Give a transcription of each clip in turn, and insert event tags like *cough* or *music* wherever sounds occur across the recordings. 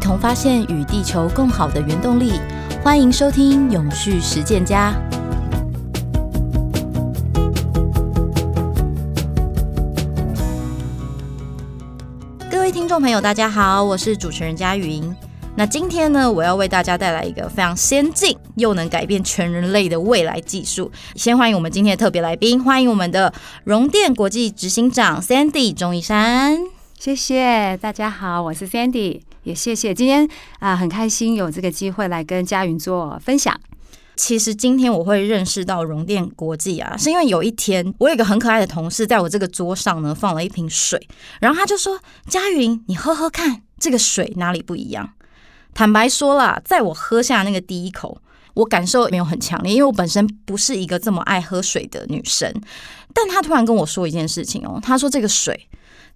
同发现与地球更好的原动力。欢迎收听永续实践家。各位听众朋友，大家好，我是主持人佳云。那今天呢，我要为大家带来一个非常先进又能改变全人类的未来技术。先欢迎我们今天的特别来宾，欢迎我们的融电国际执行长 Sandy 钟逸姗。谢谢大家好，我是 Sandy，也谢谢今天啊、很开心有这个机会来跟佳云做分享。其实今天我会认识到融电国际啊，是因为有一天我有一个很可爱的同事在我这个桌上呢放了一瓶水，然后他就说：“佳云，你喝喝看，这个水哪里不一样？”坦白说啦，在我喝下那个第一口，我感受没有很强烈，因为我本身不是一个这么爱喝水的女生。但他突然跟我说一件事情哦，他说这个水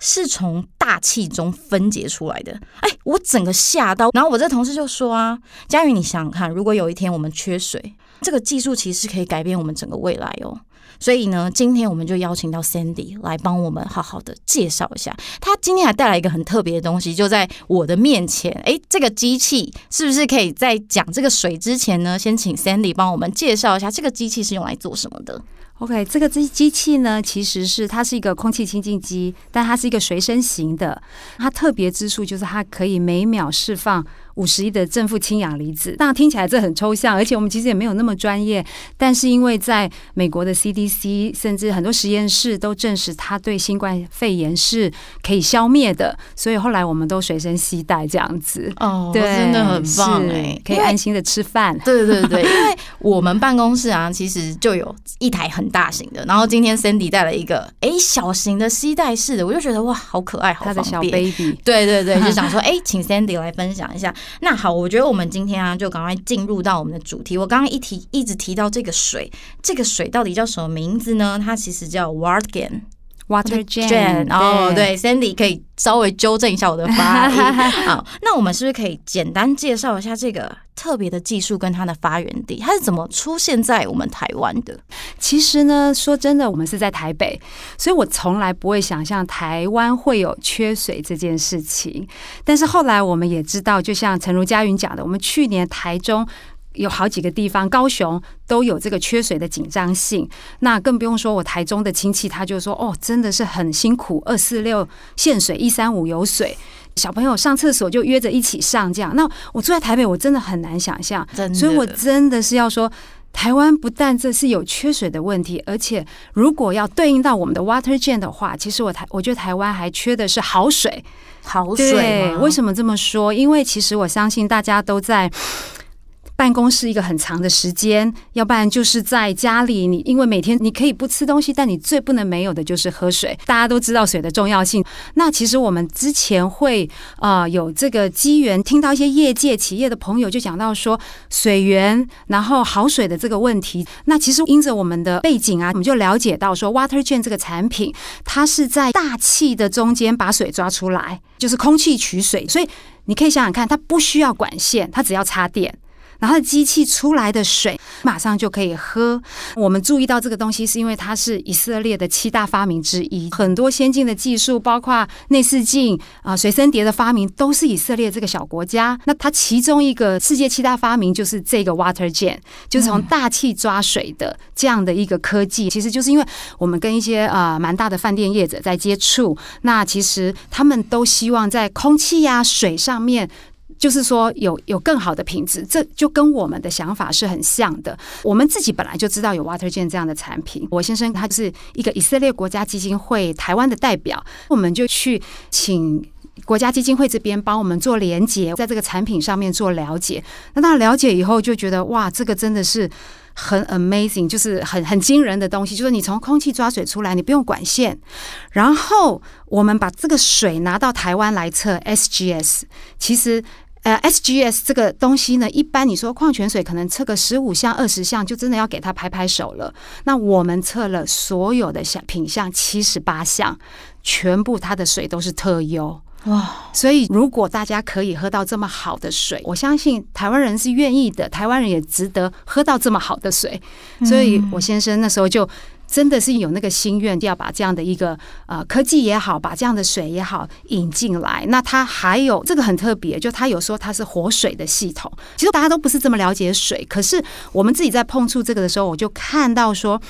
是从大气中分解出来的。哎，我整个吓到。然后我这同事就说啊，佳宇，你想想看，如果有一天我们缺水，这个技术其实可以改变我们整个未来哦。所以呢，今天我们就邀请到 Sandy 来帮我们好好的介绍一下。他今天还带来一个很特别的东西，就在我的面前。诶，这个机器是不是可以在讲这个水之前呢，先请 Sandy 帮我们介绍一下这个机器是用来做什么的？OK，这个机机器呢，其实是它是一个空气清净机，但它是一个随身型的。它特别之处就是它可以每秒释放五十亿的正负氢氧离子。那听起来这很抽象，而且我们其实也没有那么专业。但是因为在美国的 CDC，甚至很多实验室都证实它对新冠肺炎是可以消灭的，所以后来我们都随身携带这样子。哦，对，真的很棒哎，可以安心的吃饭。对对对，因为我们办公室啊，其实就有一台很。大型的，然后今天 Sandy 带了一个哎小型的吸带式的，我就觉得哇，好可爱，好方便。他的小 baby，对对对，*laughs* 就想说哎，请 Sandy 来分享一下。那好，我觉得我们今天啊，就赶快进入到我们的主题。我刚刚一提一直提到这个水，这个水到底叫什么名字呢？它其实叫 WaterGen。Water Jen，哦，对，Sandy 可以稍微纠正一下我的发音。*laughs* 好，那我们是不是可以简单介绍一下这个特别的技术跟它的发源地？它是怎么出现在我们台湾的？其实呢，说真的，我们是在台北，所以我从来不会想象台湾会有缺水这件事情。但是后来我们也知道，就像陈如嘉云讲的，我们去年台中。有好几个地方，高雄都有这个缺水的紧张性。那更不用说我台中的亲戚，他就说：“哦，真的是很辛苦，二四六限水，一三五有水，小朋友上厕所就约着一起上这样。”那我住在台北，我真的很难想象。所以我真的是要说，台湾不但这是有缺水的问题，而且如果要对应到我们的 WaterGen 的话，其实我台我觉得台湾还缺的是好水。好水。为什么这么说？因为其实我相信大家都在。办公室一个很长的时间，要不然就是在家里。你因为每天你可以不吃东西，但你最不能没有的就是喝水。大家都知道水的重要性。那其实我们之前会啊、有这个机缘，听到一些业界企业的朋友就讲到说水源，然后好水的这个问题。那其实因着我们的背景啊，我们就了解到说，WaterGen 这个产品，它是在大气的中间把水抓出来，就是空气取水。所以你可以想想看，它不需要管线，它只要插电。然后机器出来的水马上就可以喝。我们注意到这个东西，是因为它是以色列的七大发明之一。很多先进的技术，包括内视镜啊、随身碟的发明，都是以色列这个小国家。那它其中一个世界七大发明就是这个 water 剑就是从大气抓水的这样的一个科技。其实就是因为我们跟一些啊蛮大的饭店业者在接触，那其实他们都希望在空气呀、水上面。就是说有有更好的品质，这就跟我们的想法是很像的。我们自己本来就知道有 WaterGen 这样的产品。我先生他是一个以色列国家基金会台湾的代表，我们就去请国家基金会这边帮我们做连接，在这个产品上面做了解。那当然了解以后就觉得哇，这个真的是很 amazing，就是很很惊人的东西。就是你从空气抓水出来，你不用管线，然后我们把这个水拿到台湾来测 SGS，其实。呃，SGS 这个东西呢，一般你说矿泉水可能测个十五项、二十项，就真的要给他拍拍手了。那我们测了所有的项品项七十八项，全部它的水都是特优哇！所以如果大家可以喝到这么好的水，我相信台湾人是愿意的，台湾人也值得喝到这么好的水。所以我先生那时候就。真的是有那个心愿，要把这样的一个呃科技也好，把这样的水也好引进来。那它还有这个很特别，就它有说它是活水的系统。其实大家都不是这么了解水，可是我们自己在碰触这个的时候，我就看到说。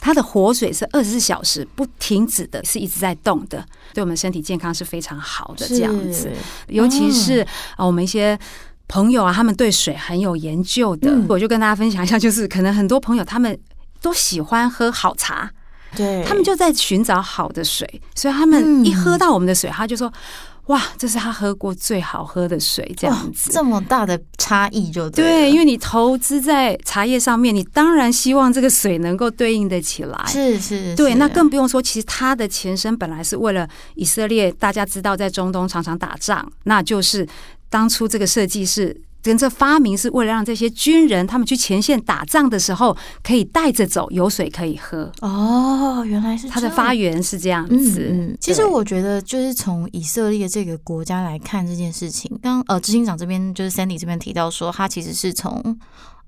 它的活水是二十四小时不停止的，是一直在动的，对我们身体健康是非常好的。这样子，尤其是啊，我们一些朋友啊，他们对水很有研究的，我就跟大家分享一下，就是可能很多朋友他们都喜欢喝好茶，对，他们就在寻找好的水，所以他们一喝到我们的水，他就说。哇，这是他喝过最好喝的水，这样子，这么大的差异就对，对，因为你投资在茶叶上面，你当然希望这个水能够对应得起来，是是，是，对，那更不用说，其实它的前身本来是为了以色列，大家知道在中东常常打仗，那就是当初这个设计是。跟这发明是为了让这些军人他们去前线打仗的时候可以带着走，有水可以喝。哦，原来是它的发源是这样子。嗯，其实我觉得就是从以色列这个国家来看这件事情，刚呃执行长这边就是 Sandy 这边提到说，他其实是从。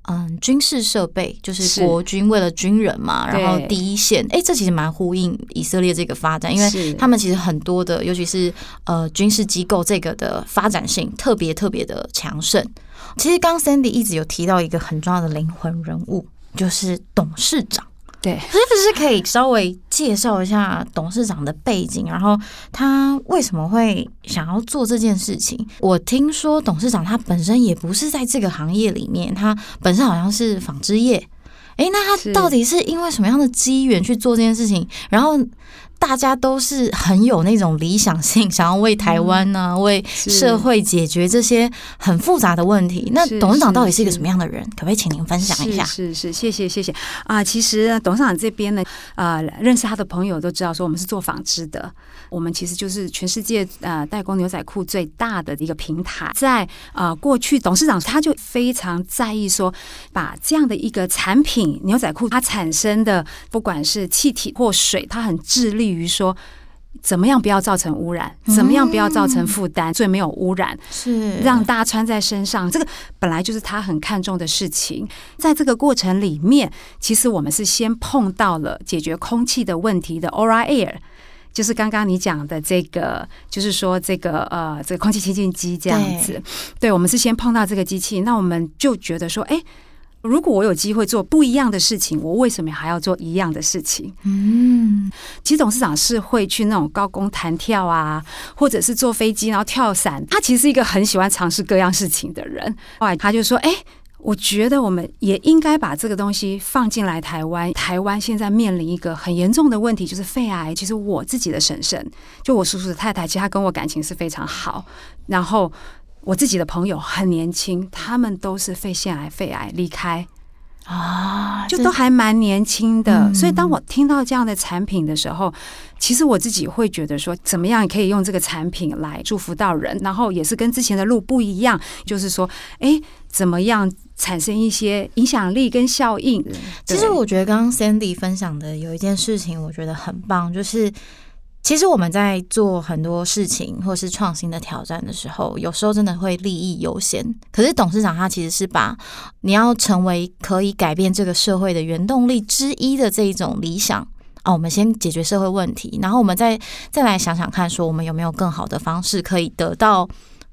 嗯，军事设备就是国军为了军人嘛，然后第一线，哎、欸，这其实蛮呼应以色列这个发展，因为他们其实很多的，尤其是呃军事机构这个的发展性特别特别的强盛。其实刚 Sandy 一直有提到一个很重要的灵魂人物，就是董事长。对，是不是可以稍微介绍一下董事长的背景，然后他为什么会想要做这件事情？我听说董事长他本身也不是在这个行业里面，他本身好像是纺织业。诶，那他到底是因为什么样的机缘去做这件事情？然后。大家都是很有那种理想性，想要为台湾呢、啊嗯，为社会解决这些很复杂的问题。那董事长到底是一个什么样的人？可不可以请您分享一下？是是，是，谢谢谢谢啊。其实董事长这边呢，呃，认识他的朋友都知道，说我们是做纺织的，我们其实就是全世界呃代工牛仔裤最大的一个平台。在呃过去，董事长他就非常在意说，把这样的一个产品牛仔裤它产生的不管是气体或水，它很致力于说，怎么样不要造成污染？怎么样不要造成负担？最没有污染是让大家穿在身上，这个本来就是他很看重的事情。在这个过程里面，其实我们是先碰到了解决空气的问题的 Aura Air，就是刚刚你讲的这个，就是说这个呃，这个空气清净机这样子。对，对，我们是先碰到这个机器，那我们就觉得说，哎。如果我有机会做不一样的事情，我为什么还要做一样的事情？嗯，其实董事长是会去那种高空弹跳啊，或者是坐飞机然后跳伞。他其实是一个很喜欢尝试各样事情的人。后来他就说：“哎，我觉得我们也应该把这个东西放进来台湾。台湾现在面临一个很严重的问题，就是肺癌。其实我自己的婶婶，就我叔叔的太太，其实他跟我感情是非常好。然后。”我自己的朋友很年轻，他们都是肺腺癌、肺癌离开啊，就都还蛮年轻的。所以当我听到这样的产品的时候，其实我自己会觉得说，怎么样可以用这个产品来祝福到人，然后也是跟之前的路不一样，就是说，哎，怎么样产生一些影响力跟效应？其实我觉得刚刚 Sandy 分享的有一件事情，我觉得很棒，就是。其实我们在做很多事情或是创新的挑战的时候，有时候真的会利益优先。可是董事长他其实是把你要成为可以改变这个社会的原动力之一的这一种理想啊，我们先解决社会问题，然后我们再再来想想看，说我们有没有更好的方式可以得到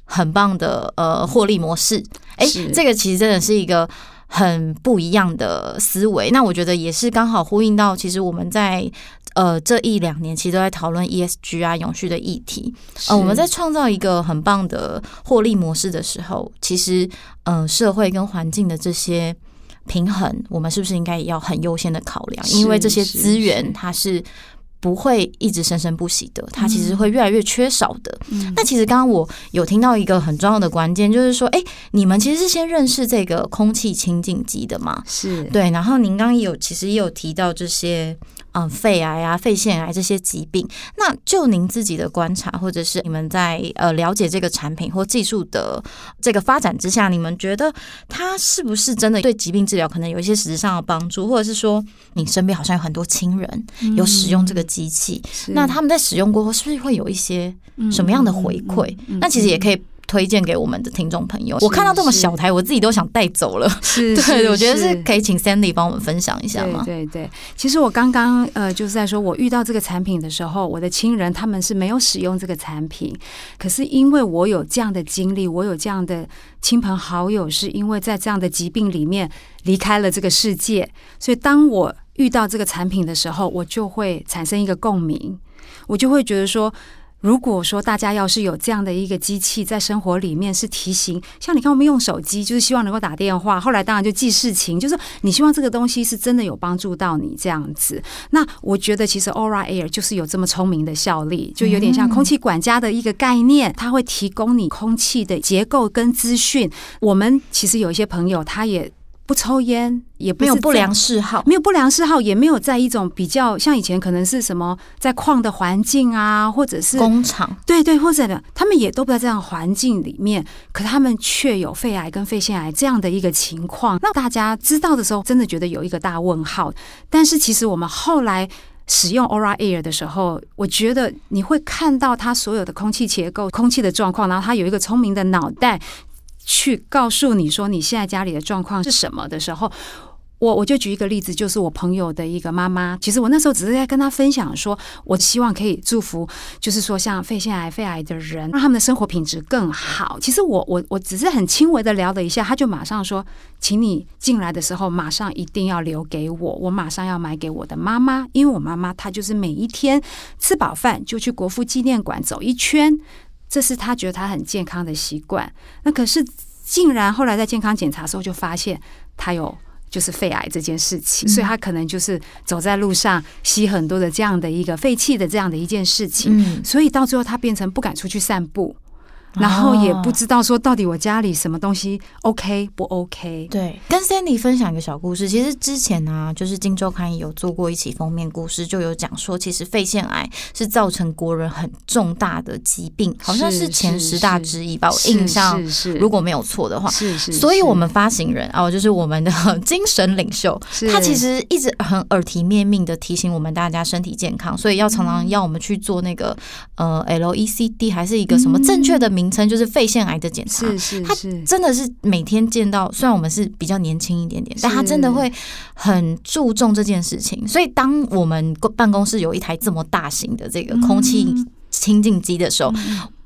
很棒的呃获利模式？哎，这个其实真的是一个很不一样的思维。那我觉得也是刚好呼应到，其实我们在。呃，这一两年其实都在讨论 ESG 啊，永续的议题。呃，我们在创造一个很棒的获利模式的时候，其实，呃，社会跟环境的这些平衡，我们是不是应该也要很优先的考量？因为这些资源它是不会一直生生不息的，它其实会越来越缺少的。那其实刚刚我有听到一个很重要的关键，就是说，哎，你们其实是先认识这个空气清净机的嘛？是对。然后您刚刚也有其实也有提到这些。嗯，肺癌啊、肺腺癌这些疾病，那就您自己的观察，或者是你们在呃了解这个产品或技术的这个发展之下，你们觉得它是不是真的对疾病治疗可能有一些实质上的帮助，或者是说你身边好像有很多亲人有使用这个机器，嗯，那他们在使用过后是不是会有一些什么样的回馈？那其实也可以。推荐给我们的听众朋友。我看到这么小台，我自己都想带走了。是，*laughs* 对，我觉得是可以请 Sandy 帮我们分享一下吗？对对对，其实我刚刚呃就是在说，我遇到这个产品的时候，我的亲人他们是没有使用这个产品，可是因为我有这样的经历，我有这样的亲朋好友，是因为在这样的疾病里面离开了这个世界，所以当我遇到这个产品的时候，我就会产生一个共鸣，我就会觉得说。如果说大家要是有这样的一个机器在生活里面是提醒，像你看我们用手机就是希望能够打电话，后来当然就记事情，就是你希望这个东西是真的有帮助到你这样子。那我觉得其实 Aura Air 就是有这么聪明的效力，就有点像空气管家的一个概念，它会提供你空气的结构跟资讯。我们其实有一些朋友他也。不抽烟，也没有不良嗜好，没有不良嗜好，也没有在一种比较像以前可能是什么在矿的环境啊，或者是工厂，对对，或者呢，他们也都不在这样环境里面，可他们却有肺癌跟肺腺癌这样的一个情况。那大家知道的时候，真的觉得有一个大问号。但是其实我们后来使用 Aura Air 的时候，我觉得你会看到它所有的空气结构、空气的状况，然后它有一个聪明的脑袋。去告诉你说你现在家里的状况是什么的时候，我我就举一个例子，就是我朋友的一个妈妈。其实我那时候只是在跟她分享说，我希望可以祝福，就是说像肺腺癌、肺癌的人，让他们的生活品质更好。其实我我我只是很轻微的聊了一下，他就马上说，请你进来的时候马上一定要留给我，我马上要买给我的妈妈，因为我妈妈她就是每一天吃饱饭就去国父纪念馆走一圈。这是他觉得他很健康的习惯，那可是竟然后来在健康检查的时候就发现他有就是肺癌这件事情，所以他可能就是走在路上吸很多的这样的一个废气的这样的一件事情，所以到最后他变成不敢出去散步。然后也不知道说到底我家里什么东西 OK 不 OK？对，跟 Sandy 分享一个小故事。其实之前呢、啊，就是《金周刊》有做过一起封面故事，就有讲说，其实肺腺癌是造成国人很重大的疾病，好像是前十大之一吧。我印象如果没有错的话，是是。所以我们发行人哦，就是我们的精神领袖，他其实一直很耳提面命的提醒我们大家身体健康，所以要常常要我们去做那个呃 LECD 还是一个什么正确的名。名称就是肺腺癌的检查，是是是，他真的是每天见到，虽然我们是比较年轻一点点，但他真的会很注重这件事情。所以，当我们办公室有一台这么大型的这个空气清净机的时候，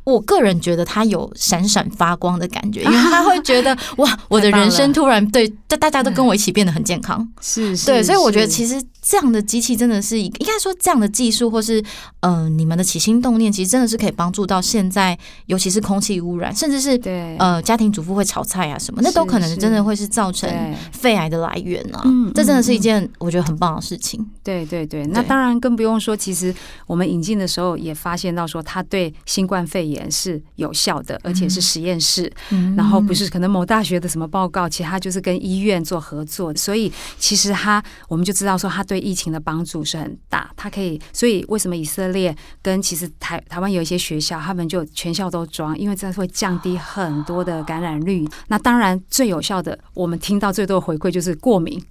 我个人觉得他有闪闪发光的感觉，*laughs* 因为他会觉得 *laughs* 哇，我的人生突然对，大家都跟我一起变得很健康，是，对，所以我觉得其实。这样的机器真的是应该说，这样的技术或是呃你们的起心动念，其实真的是可以帮助到现在，尤其是空气污染，甚至是对呃家庭主妇会炒菜啊什么，那都可能真的会是造成肺癌的来源啊。这真的是一件我觉得很棒的事情。对对对，那当然更不用说，其实我们引进的时候也发现到说，它对新冠肺炎是有效的，而且是实验室，然后不是可能某大学的什么报告，其实它就是跟医院做合作，所以其实它我们就知道说它对。对疫情的帮助是很大，它可以，所以为什么以色列跟其实台台湾有一些学校，他们就全校都装，因为这会降低很多的感染率。那当然最有效的，我们听到最多的回馈就是过敏，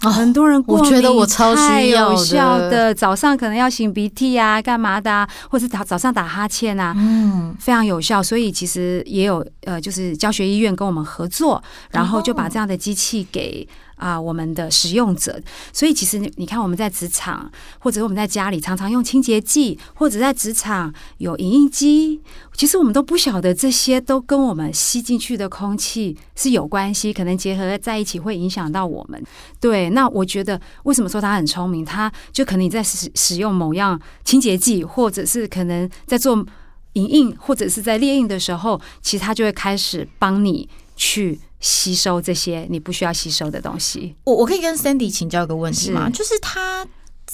很多人过敏，我觉得我超需要的，有效的，早上可能要擤鼻涕啊，干嘛的啊，或是早早上打哈欠啊，嗯，非常有效。所以其实也有呃，就是教学医院跟我们合作，然后就把这样的机器给。啊，我们的使用者，所以其实你看，我们在职场或者我们在家里常常用清洁剂，或者在职场有影印机，其实我们都不晓得这些都跟我们吸进去的空气是有关系，可能结合在一起会影响到我们。对，那我觉得为什么说他很聪明？他就可能你在使使用某样清洁剂，或者是可能在做影印，或者是在列印的时候，其实他就会开始帮你去。吸收这些你不需要吸收的东西。我我可以跟 Sandy 请教一个问题吗？就是他。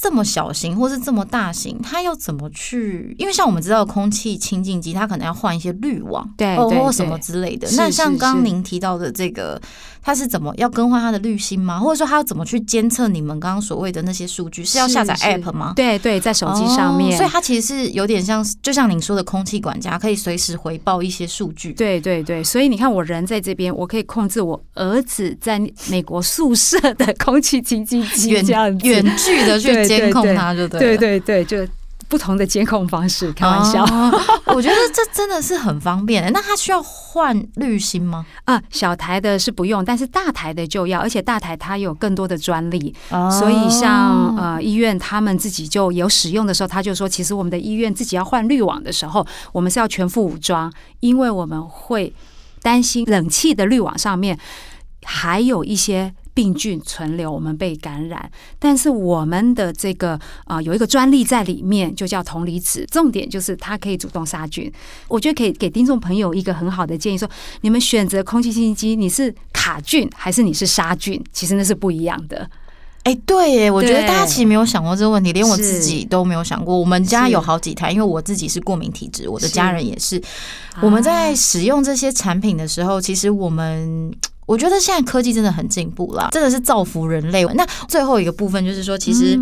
这么小型或是这么大型，它要怎么去？因为像我们知道空气清净机，它可能要换一些滤网，对，或什么之类的。那像刚刚您提到的这个，它是怎么要更换它的滤芯吗？或者说它要怎么去监测你们刚刚所谓的那些数据？是要下载 App 吗？对对，在手机上面。所以它其实是有点像，就像您说的空气管家，可以随时回报一些数据。对对对，所以你看，我人在这边，我可以控制我儿子在美国宿舍的空气清净机，远远距的去。监控它就对，对对对，就不同的监控方式，开玩笑。哦、我觉得这真的是很方便。那他需要换滤芯吗？啊，小台的是不用，但是大台的就要，而且大台它有更多的专利，哦、所以像呃医院他们自己就有使用的时候，他就说，其实我们的医院自己要换滤网的时候，我们是要全副武装，因为我们会担心冷气的滤网上面还有一些。病菌存留，我们被感染，但是我们的这个啊、呃、有一个专利在里面，就叫铜离子，重点就是它可以主动杀菌。我觉得可以给听众朋友一个很好的建议说，说你们选择空气清新机，你是卡菌还是你是杀菌？其实那是不一样的。哎、欸，对耶，我觉得大家其实没有想过这个问题，连我自己都没有想过。我们家有好几台，因为我自己是过敏体质，我的家人也是。我们在使用这些产品的时候，其实我们。我觉得现在科技真的很进步了，真的是造福人类。那最后一个部分就是说，其实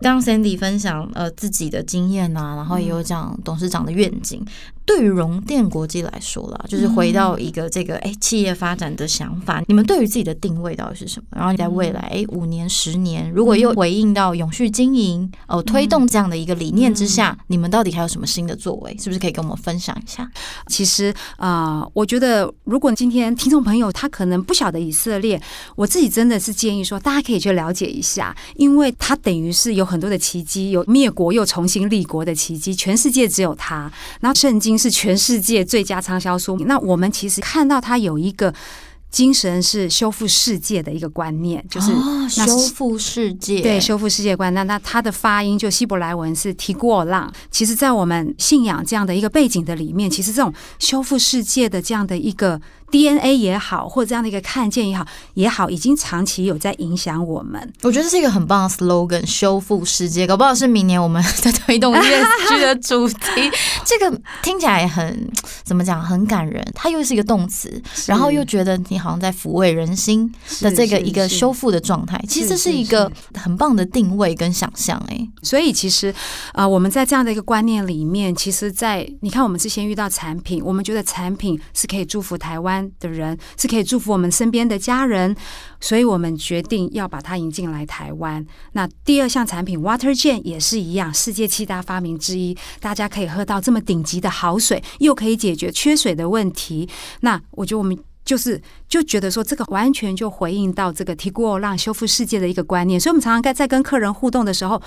刚刚 Sandy 分享呃自己的经验啊，然后也有讲董事长的愿景。对于融电国际来说啦，就是回到一个这个哎企业发展的想法，你们对于自己的定位到底是什么？然后你在未来哎五年、十年，如果又回应到永续经营哦，推动这样的一个理念之下，你们到底还有什么新的作为？是不是可以跟我们分享一下？其实啊，我觉得如果今天听众朋友他可能不晓得以色列，我自己真的是建议说，大家可以去了解一下，因为它等于是有很多的奇迹，有灭国又重新立国的奇迹，全世界只有它。然后圣经。是全世界最佳畅销书。那我们其实看到它有一个精神是修复世界的一个观念，就是修复世界。对，修复世界观。那那它的发音就希伯来文是提过浪。其实，在我们信仰这样的一个背景的里面，其实这种修复世界的这样的一个。DNA 也好，或者这样的一个看见也好，也好，已经长期有在影响我们。我觉得这是一个很棒的 slogan，修复世界。搞不好是明年我们在推动 ESG *laughs* 的主题。*laughs* 这个听起来也很怎么讲，很感人。它又是一个动词，然后又觉得你好像在抚慰人心的这个一个修复的状态。其实这是一个很棒的定位跟想象。哎，所以其实啊、呃，我们在这样的一个观念里面，其实在，在你看，我们之前遇到产品，我们觉得产品是可以祝福台湾。的人是可以祝福我们身边的家人，所以我们决定要把它引进来台湾。那第二项产品 Water 剑也是一样，世界七大发明之一，大家可以喝到这么顶级的好水，又可以解决缺水的问题。那我觉得我们。就是就觉得说，这个完全就回应到这个 TIGUO 让修复世界的一个观念，所以我们常常在在跟客人互动的时候，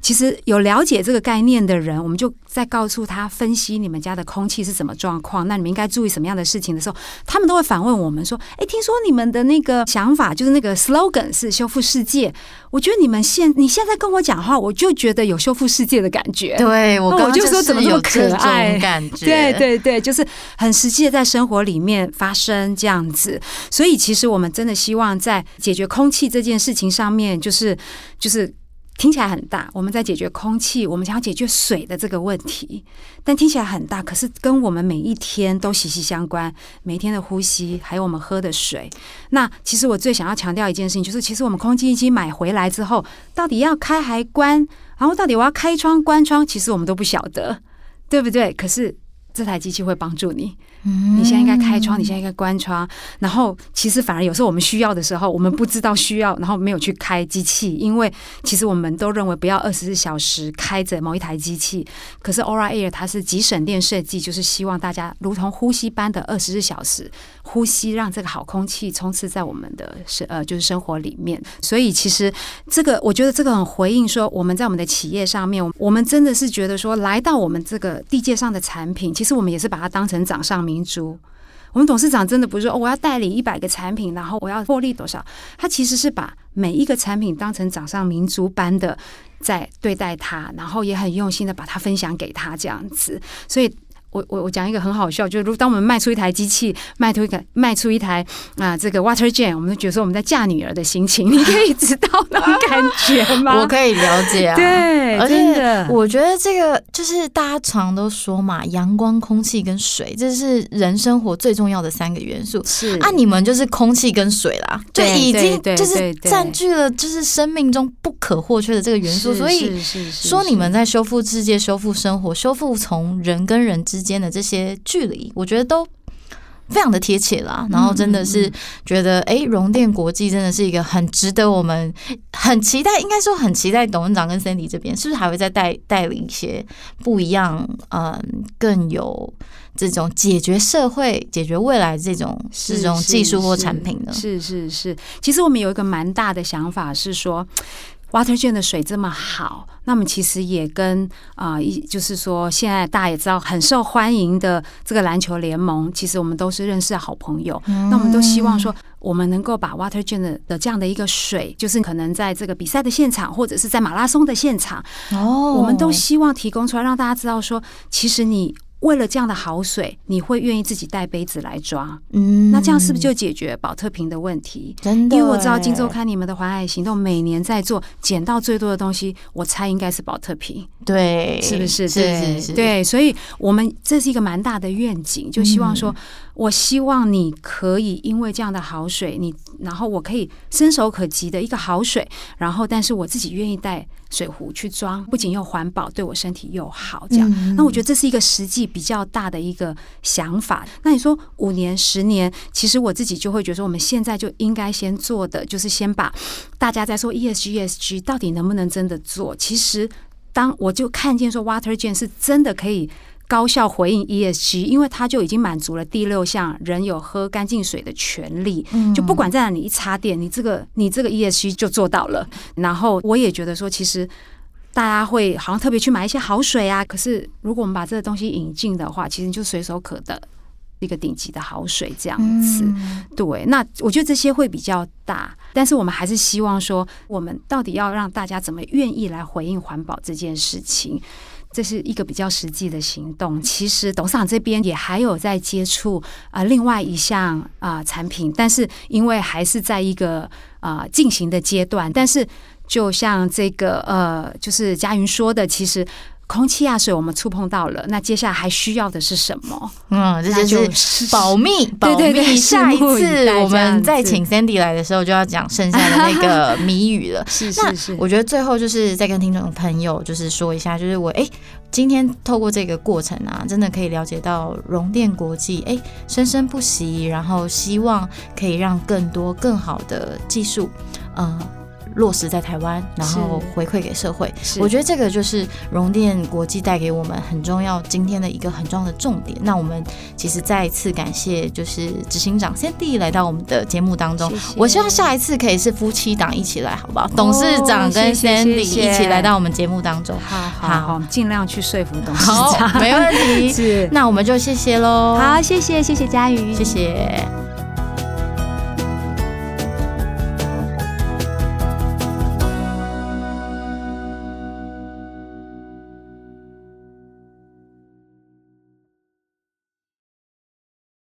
其实有了解这个概念的人，我们就在告诉他分析你们家的空气是什么状况，那你们应该注意什么样的事情的时候，他们都会反问我们说：“哎，听说你们的那个想法就是那个 slogan 是修复世界。”我觉得你们现你现在跟我讲话，我就觉得有修复世界的感觉。对，我我就说怎么这么可爱，感觉对对对，就是很实际的在生活里面发生这样子。所以其实我们真的希望在解决空气这件事情上面，就是就是。听起来很大，我们在解决空气，我们想要解决水的这个问题，但听起来很大，可是跟我们每一天都息息相关，每一天的呼吸，还有我们喝的水。那其实我最想要强调一件事情，就是其实我们空气机买回来之后，到底要开还关，然后到底我要开窗关窗，其实我们都不晓得，对不对？可是这台机器会帮助你。你现在应该开窗，你现在应该关窗。然后，其实反而有时候我们需要的时候，我们不知道需要，然后没有去开机器，因为其实我们都认为不要二十四小时开着某一台机器。可是 Aura Air 它是极省电设计，就是希望大家如同呼吸般的二十四小时呼吸，让这个好空气充斥在我们的生呃就是生活里面。所以其实这个我觉得这个很回应说，我们在我们的企业上面，我们真的是觉得说，来到我们这个地界上的产品，其实我们也是把它当成掌上明。明珠，我们董事长真的不是说，哦，我要代理一百个产品，然后我要获利多少？他其实是把每一个产品当成掌上明珠般的在对待他，然后也很用心的把它分享给他这样子，所以。我我我讲一个很好笑，就是如当我们卖出一台机器，卖出一个卖出一台啊这个 WaterGen，我们就觉得说我们在嫁女儿的心情，你可以知道那种感觉吗？*laughs* 我可以了解啊。对，而且我觉得这个就是大家常都说嘛，阳光、空气跟水，这是人生活最重要的三个元素。是啊，你们就是空气跟水啦，就已经就是占据了就是生命中不可或缺的这个元素。所以说你们在修复世界、修复生活、修复从人跟人之间的这些距离，我觉得都非常的贴切啦。然后真的是觉得，哎，荣电国际真的是一个很值得我们很期待，应该说很期待董事长跟 Cindy 这边是不是还会再带带领一些不一样，嗯，更有这种解决社会、解决未来这种这种技术或产品呢？是是是，其实我们有一个蛮大的想法是说。WaterGen 的水这么好，那么其实也跟啊，一、呃、就是说，现在大家也知道很受欢迎的这个篮球联盟，其实我们都是认识的好朋友。嗯、那我们都希望说，我们能够把 WaterGen 的的这样的一个水，就是可能在这个比赛的现场，或者是在马拉松的现场，哦，我们都希望提供出来，让大家知道说，其实你。为了这样的好水，你会愿意自己带杯子来抓？嗯，那这样是不是就解决保特瓶的问题？真的，因为我知道《金周刊》你们的环海行动每年在做捡到最多的东西，我猜应该是保特瓶。对，是不是？是是是。对，所以我们这是一个蛮大的愿景，就希望说。嗯我希望你可以因为这样的好水，你然后我可以伸手可及的一个好水，然后但是我自己愿意带水壶去装，不仅又环保，对我身体又好，这样。嗯、那我觉得这是一个实际比较大的一个想法。那你说五年、十年，其实我自己就会觉得说，我们现在就应该先做的就是先把大家在说 ESG、ESG 到底能不能真的做？其实当我就看见说 WaterGen 是真的可以。高效回应 ESG，因为它就已经满足了第六项，人有喝干净水的权利。就不管在哪里一插电，你这个你这个 ESG 就做到了。然后我也觉得说，其实大家会好像特别去买一些好水啊。可是如果我们把这个东西引进的话，其实就随手可得一个顶级的好水这样子。对，那我觉得这些会比较大，但是我们还是希望说，我们到底要让大家怎么愿意来回应环保这件事情。这是一个比较实际的行动。其实董事长这边也还有在接触啊，另外一项啊产品，但是因为还是在一个啊进行的阶段。但是就像这个呃，就是佳云说的，其实。空气啊，水我们触碰到了，那接下来还需要的是什么？嗯，这就是保密，*laughs* 保密。下一次我们再请 Sandy 来的时候，就要讲剩下的那个 *laughs* 谜语了。是是是。我觉得最后就是再跟听众朋友就是说一下，就是我哎，今天透过这个过程啊，真的可以了解到融电国际哎生生不息，然后希望可以让更多更好的技术，嗯。落实在台湾，然后回馈给社会。我觉得这个就是融电国际带给我们很重要，今天的一个很重要的重点。那我们其实再一次感谢，就是执行长 Sandy 来到我们的节目当中。谢谢。我希望下一次可以是夫妻档一起来，好不好？哦、董事长跟 Sandy 一起来到我们节目当中。好好好，尽量去说服董事长。好，没问题。*laughs* 是，那我们就谢谢喽。好，谢谢谢谢佳瑜，谢谢。